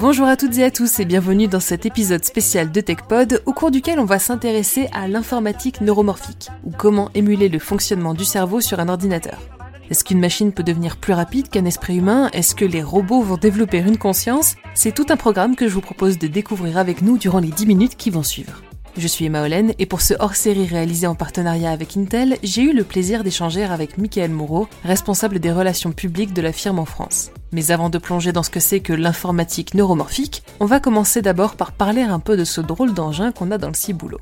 Bonjour à toutes et à tous et bienvenue dans cet épisode spécial de TechPod au cours duquel on va s'intéresser à l'informatique neuromorphique ou comment émuler le fonctionnement du cerveau sur un ordinateur. Est-ce qu'une machine peut devenir plus rapide qu'un esprit humain? Est-ce que les robots vont développer une conscience? C'est tout un programme que je vous propose de découvrir avec nous durant les 10 minutes qui vont suivre. Je suis Emma Olen et pour ce hors-série réalisé en partenariat avec Intel, j'ai eu le plaisir d'échanger avec Michael Moreau, responsable des relations publiques de la firme en France. Mais avant de plonger dans ce que c'est que l'informatique neuromorphique, on va commencer d'abord par parler un peu de ce drôle d'engin qu'on a dans le ciboulot.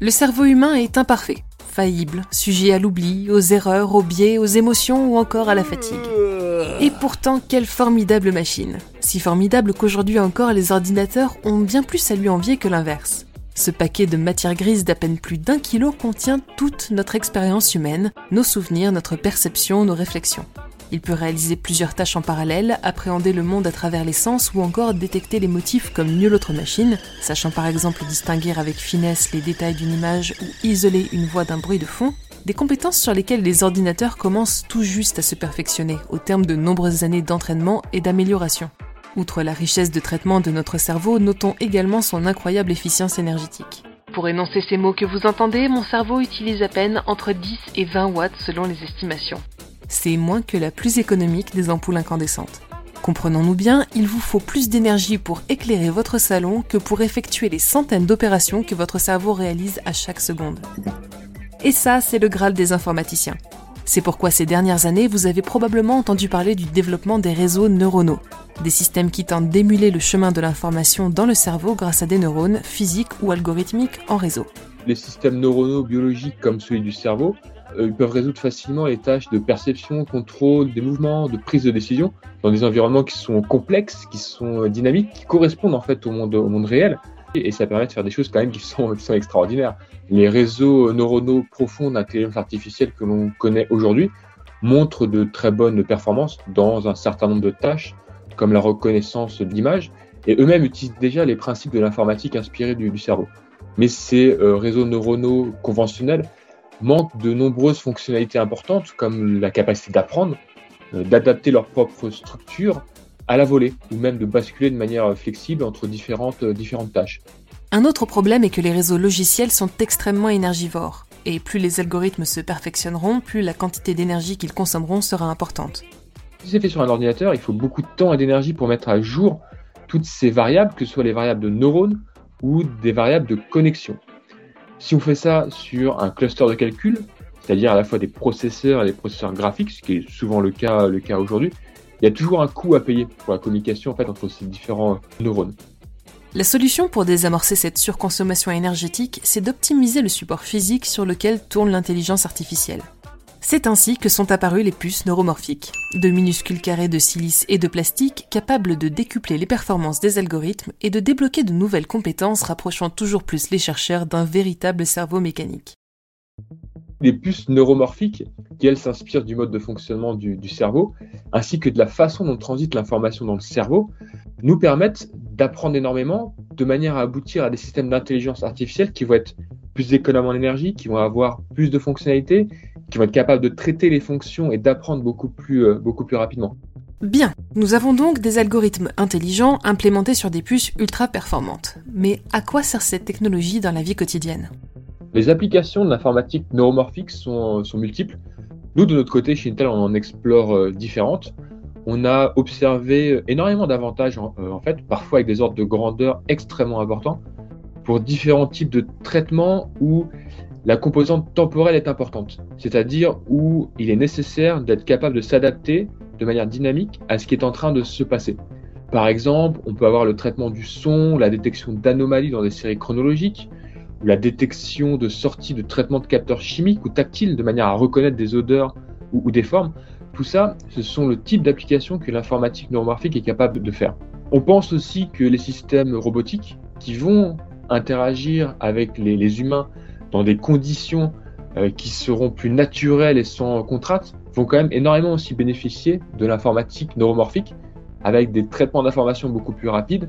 Le cerveau humain est imparfait, faillible, sujet à l'oubli, aux erreurs, aux biais, aux émotions ou encore à la fatigue. Et pourtant, quelle formidable machine. Si formidable qu'aujourd'hui encore les ordinateurs ont bien plus à lui envier que l'inverse. Ce paquet de matière grise d'à peine plus d'un kilo contient toute notre expérience humaine, nos souvenirs, notre perception, nos réflexions. Il peut réaliser plusieurs tâches en parallèle, appréhender le monde à travers les sens ou encore détecter les motifs comme nulle autre machine, sachant par exemple distinguer avec finesse les détails d'une image ou isoler une voix d'un bruit de fond, des compétences sur lesquelles les ordinateurs commencent tout juste à se perfectionner au terme de nombreuses années d'entraînement et d'amélioration. Outre la richesse de traitement de notre cerveau, notons également son incroyable efficience énergétique. Pour énoncer ces mots que vous entendez, mon cerveau utilise à peine entre 10 et 20 watts selon les estimations. C'est moins que la plus économique des ampoules incandescentes. Comprenons-nous bien, il vous faut plus d'énergie pour éclairer votre salon que pour effectuer les centaines d'opérations que votre cerveau réalise à chaque seconde. Et ça, c'est le Graal des informaticiens. C'est pourquoi ces dernières années, vous avez probablement entendu parler du développement des réseaux neuronaux, des systèmes qui tentent d'émuler le chemin de l'information dans le cerveau grâce à des neurones physiques ou algorithmiques en réseau. Les systèmes neuronaux biologiques comme celui du cerveau, euh, ils peuvent résoudre facilement les tâches de perception, contrôle des mouvements, de prise de décision dans des environnements qui sont complexes, qui sont dynamiques, qui correspondent en fait au monde, réel. Et ça permet de faire des choses quand même qui sont, qui sont extraordinaires. Les réseaux neuronaux profonds d'intelligence artificielle que l'on connaît aujourd'hui montrent de très bonnes performances dans un certain nombre de tâches, comme la reconnaissance d'images, et eux-mêmes utilisent déjà les principes de l'informatique inspirés du, cerveau. Mais ces euh, réseaux neuronaux conventionnels manquent de nombreuses fonctionnalités importantes, comme la capacité d'apprendre, euh, d'adapter leur propre structure à la volée, ou même de basculer de manière flexible entre différentes, euh, différentes tâches. Un autre problème est que les réseaux logiciels sont extrêmement énergivores, et plus les algorithmes se perfectionneront, plus la quantité d'énergie qu'ils consommeront sera importante. Si c'est fait sur un ordinateur, il faut beaucoup de temps et d'énergie pour mettre à jour toutes ces variables, que ce soit les variables de neurones ou des variables de connexion. Si on fait ça sur un cluster de calcul, c'est-à-dire à la fois des processeurs et des processeurs graphiques, ce qui est souvent le cas, aujourd'hui, il y a toujours un coût à payer pour la communication entre ces différents neurones. La solution pour désamorcer cette surconsommation énergétique, c'est d'optimiser le support physique sur lequel tourne l'intelligence artificielle. C'est ainsi que sont apparues les puces neuromorphiques, de minuscules carrés de silice et de plastique capables de décupler les performances des algorithmes et de débloquer de nouvelles compétences rapprochant toujours plus les chercheurs d'un véritable cerveau mécanique. Les puces neuromorphiques, qui elles s'inspirent du mode de fonctionnement du, cerveau, ainsi que de la façon dont transite l'information dans le cerveau, nous permettent d'apprendre énormément de manière à aboutir à des systèmes d'intelligence artificielle qui vont être plus économes en énergie, qui vont avoir plus de fonctionnalités, qui vont être capables de traiter les fonctions et d'apprendre beaucoup plus, euh, beaucoup plus rapidement. Bien, nous avons donc des algorithmes intelligents implémentés sur des puces ultra performantes. Mais à quoi sert cette technologie dans la vie quotidienne? Les applications de l'informatique neuromorphique sont, sont, multiples. Nous, de notre côté, chez Intel, on en explore euh, différentes on a observé énormément d'avantages, en, euh, en, fait, parfois avec des ordres de grandeur extrêmement importants, pour différents types de traitements où la composante temporelle est importante, c'est-à-dire où il est nécessaire d'être capable de s'adapter de manière dynamique à ce qui est en train de se passer. Par exemple, on peut avoir le traitement du son, la détection d'anomalies dans des séries chronologiques, la détection de sorties de traitements de capteurs chimiques ou tactiles de manière à reconnaître des odeurs ou, des formes. Tout ça, ce sont le type d'application que l'informatique neuromorphique est capable de faire. On pense aussi que les systèmes robotiques qui vont interagir avec les humains dans des conditions euh, qui seront plus naturelles et sans contrainte vont quand même énormément aussi bénéficier de l'informatique neuromorphique avec des traitements d'information beaucoup plus rapides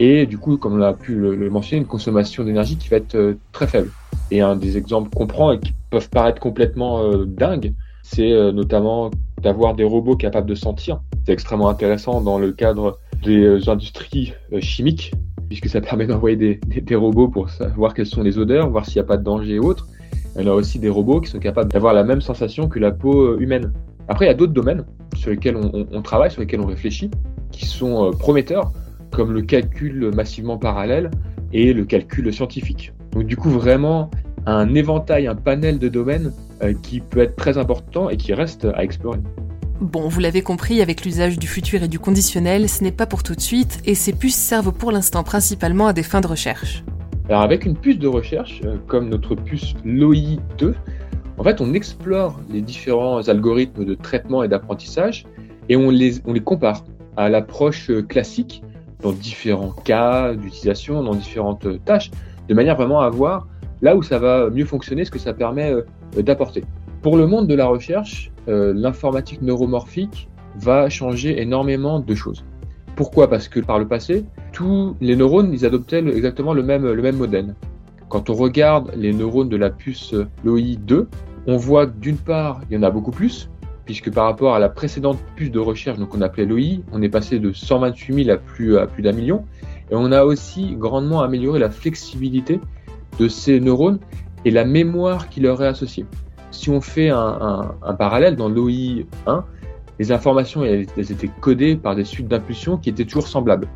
et du coup, comme on a pu le, le mentionner, une consommation d'énergie qui va être euh, très faible. Et un des exemples qu'on prend et qui peuvent paraître complètement euh, dingues, c'est notamment d'avoir des robots capables de sentir. C'est extrêmement intéressant dans le cadre des industries chimiques, puisque ça permet d'envoyer des, robots pour savoir quelles sont les odeurs, voir s'il n'y a pas de danger et autres. Y a aussi des robots qui sont capables d'avoir la même sensation que la peau humaine. Après, il y a d'autres domaines sur lesquels on, on, travaille, sur lesquels on réfléchit, qui sont prometteurs, comme le calcul massivement parallèle et le calcul scientifique. Donc du coup, vraiment un éventail, un panel de domaines euh, qui peut être très important et qui reste à explorer. Bon, vous l'avez compris, avec l'usage du futur et du conditionnel, ce n'est pas pour tout de suite, et ces puces servent pour l'instant principalement à des fins de recherche. Alors avec une puce de recherche, euh, comme notre puce LOI 2, en fait on explore les différents algorithmes de traitement et d'apprentissage, et on les, compare à l'approche classique dans différents cas d'utilisation, dans différentes tâches, de manière vraiment à voir là où ça va mieux fonctionner, ce que ça permet euh, d'apporter. Pour le monde de la recherche, euh, l'informatique neuromorphique va changer énormément de choses. Pourquoi? Parce que par le passé, tous les neurones, ils adoptaient exactement le même, le même modèle. Quand on regarde les neurones de la puce LOI2, on voit que d'une part, il y en a beaucoup plus, puisque par rapport à la précédente puce de recherche, donc on appelait LOI, on est passé de 128 000 à plus, à plus d'un million. Et on a aussi grandement amélioré la flexibilité de ces neurones et la mémoire qui leur est associée. Si on fait un, parallèle dans l'OI 1, les informations elles, étaient codées par des suites d'impulsions qui étaient toujours semblables.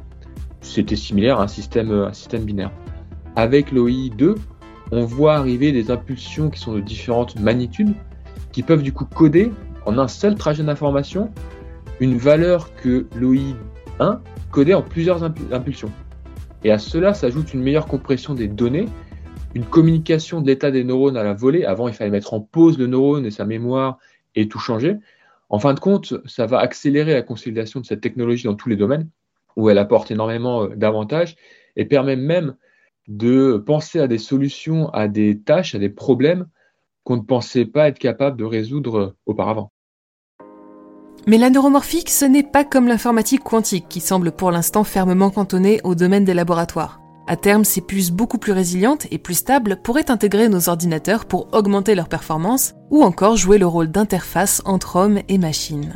C'était similaire à un système, un système binaire. Avec l'OI 2, on voit arriver des impulsions qui sont de différentes magnitudes, qui peuvent du coup coder en un seul trajet d'information une valeur que l'OI 1 codait en plusieurs impulsions. Et à cela s'ajoute une meilleure compression des données, une communication de l'état des neurones à la volée. Avant, il fallait mettre en pause le neurone et sa mémoire et tout changer. En fin de compte, ça va accélérer la consolidation de cette technologie dans tous les domaines, où elle apporte énormément euh, d'avantages et permet même de penser à des solutions, à des tâches, à des problèmes qu'on ne pensait pas être capable de résoudre euh, auparavant. Mais la neuromorphique, ce n'est pas comme l'informatique quantique qui semble pour l'instant fermement cantonnée au domaine des laboratoires. À terme, ces puces beaucoup plus résilientes et plus stables pourraient intégrer nos ordinateurs pour augmenter leur performance ou encore jouer le rôle d'interface entre hommes et machines.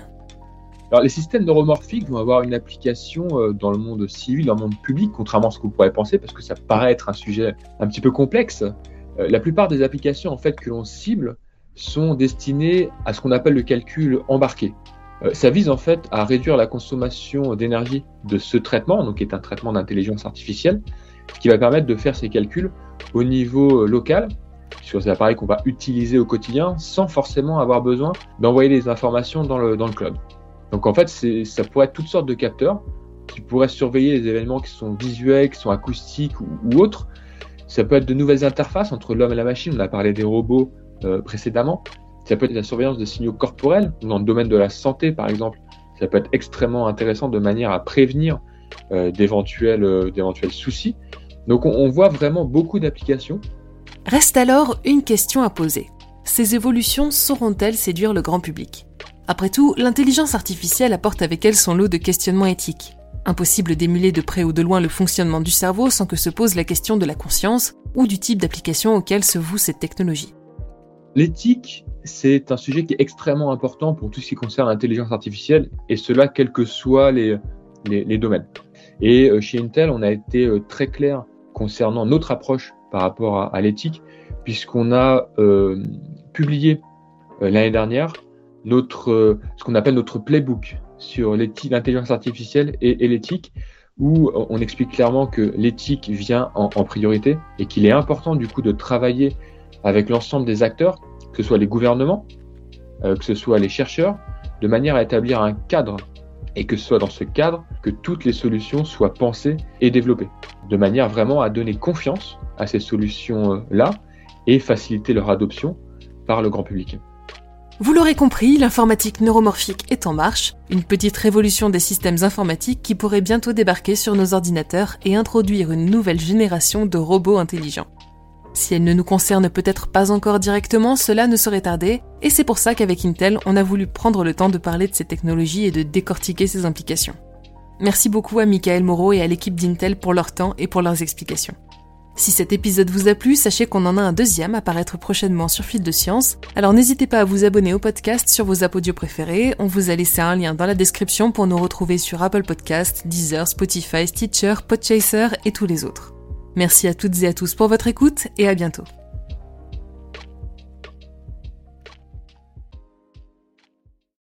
Les systèmes neuromorphiques vont avoir une application euh, dans le monde civil, dans le monde public, contrairement à ce que vous pourrez penser, parce que ça paraît être un sujet un petit peu complexe. Euh, la plupart des applications en fait que l'on cible sont destinées à ce qu'on appelle le calcul embarqué. Euh, ça vise en fait à réduire la consommation d'énergie de ce traitement, donc qui est un traitement d'intelligence artificielle, ce qui va permettre de faire ces calculs au niveau euh, local sur ces appareils qu'on va utiliser au quotidien sans forcément avoir besoin d'envoyer des informations dans le, dans le cloud. Donc en fait, ça pourrait être toutes sortes de capteurs qui pourraient surveiller les événements qui sont visuels, qui sont acoustiques ou, autres. Ça peut être de nouvelles interfaces entre l'homme et la machine. On a parlé des robots euh, précédemment. Ça peut être la surveillance de signaux corporels, dans le domaine de la santé par exemple. Ça peut être extrêmement intéressant de manière à prévenir d'éventuels, euh, d'éventuels soucis. Donc on, on voit vraiment beaucoup d'applications. Reste alors une question à poser. Ces évolutions sauront-elles séduire le grand public? Après tout, l'intelligence artificielle apporte avec elle son lot de questionnements éthiques. Impossible d'émuler de près ou de loin le fonctionnement du cerveau sans que se pose la question de la conscience ou du type d'application auquel se voue cette technologie. L'éthique c'est un sujet qui est extrêmement important pour tout ce qui concerne l'intelligence artificielle, et cela quels que soient les, les, domaines. Et euh, chez Intel, on a été euh, très clair concernant notre approche par rapport à, l'éthique, puisqu'on a euh, publié l'année dernière notre, ce qu'on appelle notre playbook sur l'intelligence artificielle et, l'éthique, où on explique clairement que l'éthique vient en, en priorité et qu'il est important du coup de travailler avec l'ensemble des acteurs que ce soit les gouvernements, euh, que ce soit les chercheurs, de manière à établir un cadre et que ce soit dans ce cadre que toutes les solutions soient pensées et développées, de manière vraiment à donner confiance à ces solutions-là et faciliter leur adoption par le grand public. Vous l'aurez compris, l'informatique neuromorphique est en marche, une petite révolution des systèmes informatiques qui pourrait bientôt débarquer sur nos ordinateurs et introduire une nouvelle génération de robots intelligents. Si elle ne nous concerne peut-être pas encore directement, cela ne saurait tarder, et c'est pour ça qu'avec Intel, on a voulu prendre le temps de parler de ces technologies et de décortiquer ses implications. Merci beaucoup à Michael Moreau et à l'équipe d'Intel pour leur temps et pour leurs explications. Si cet épisode vous a plu, sachez qu'on en a un deuxième à paraître prochainement sur Fil de Science, alors n'hésitez pas à vous abonner au podcast sur vos apodios préférés, on vous a laissé un lien dans la description pour nous retrouver sur Apple Podcast, Deezer, Spotify, Stitcher, Podchaser et tous les autres. Merci à toutes et à tous pour votre écoute et à bientôt.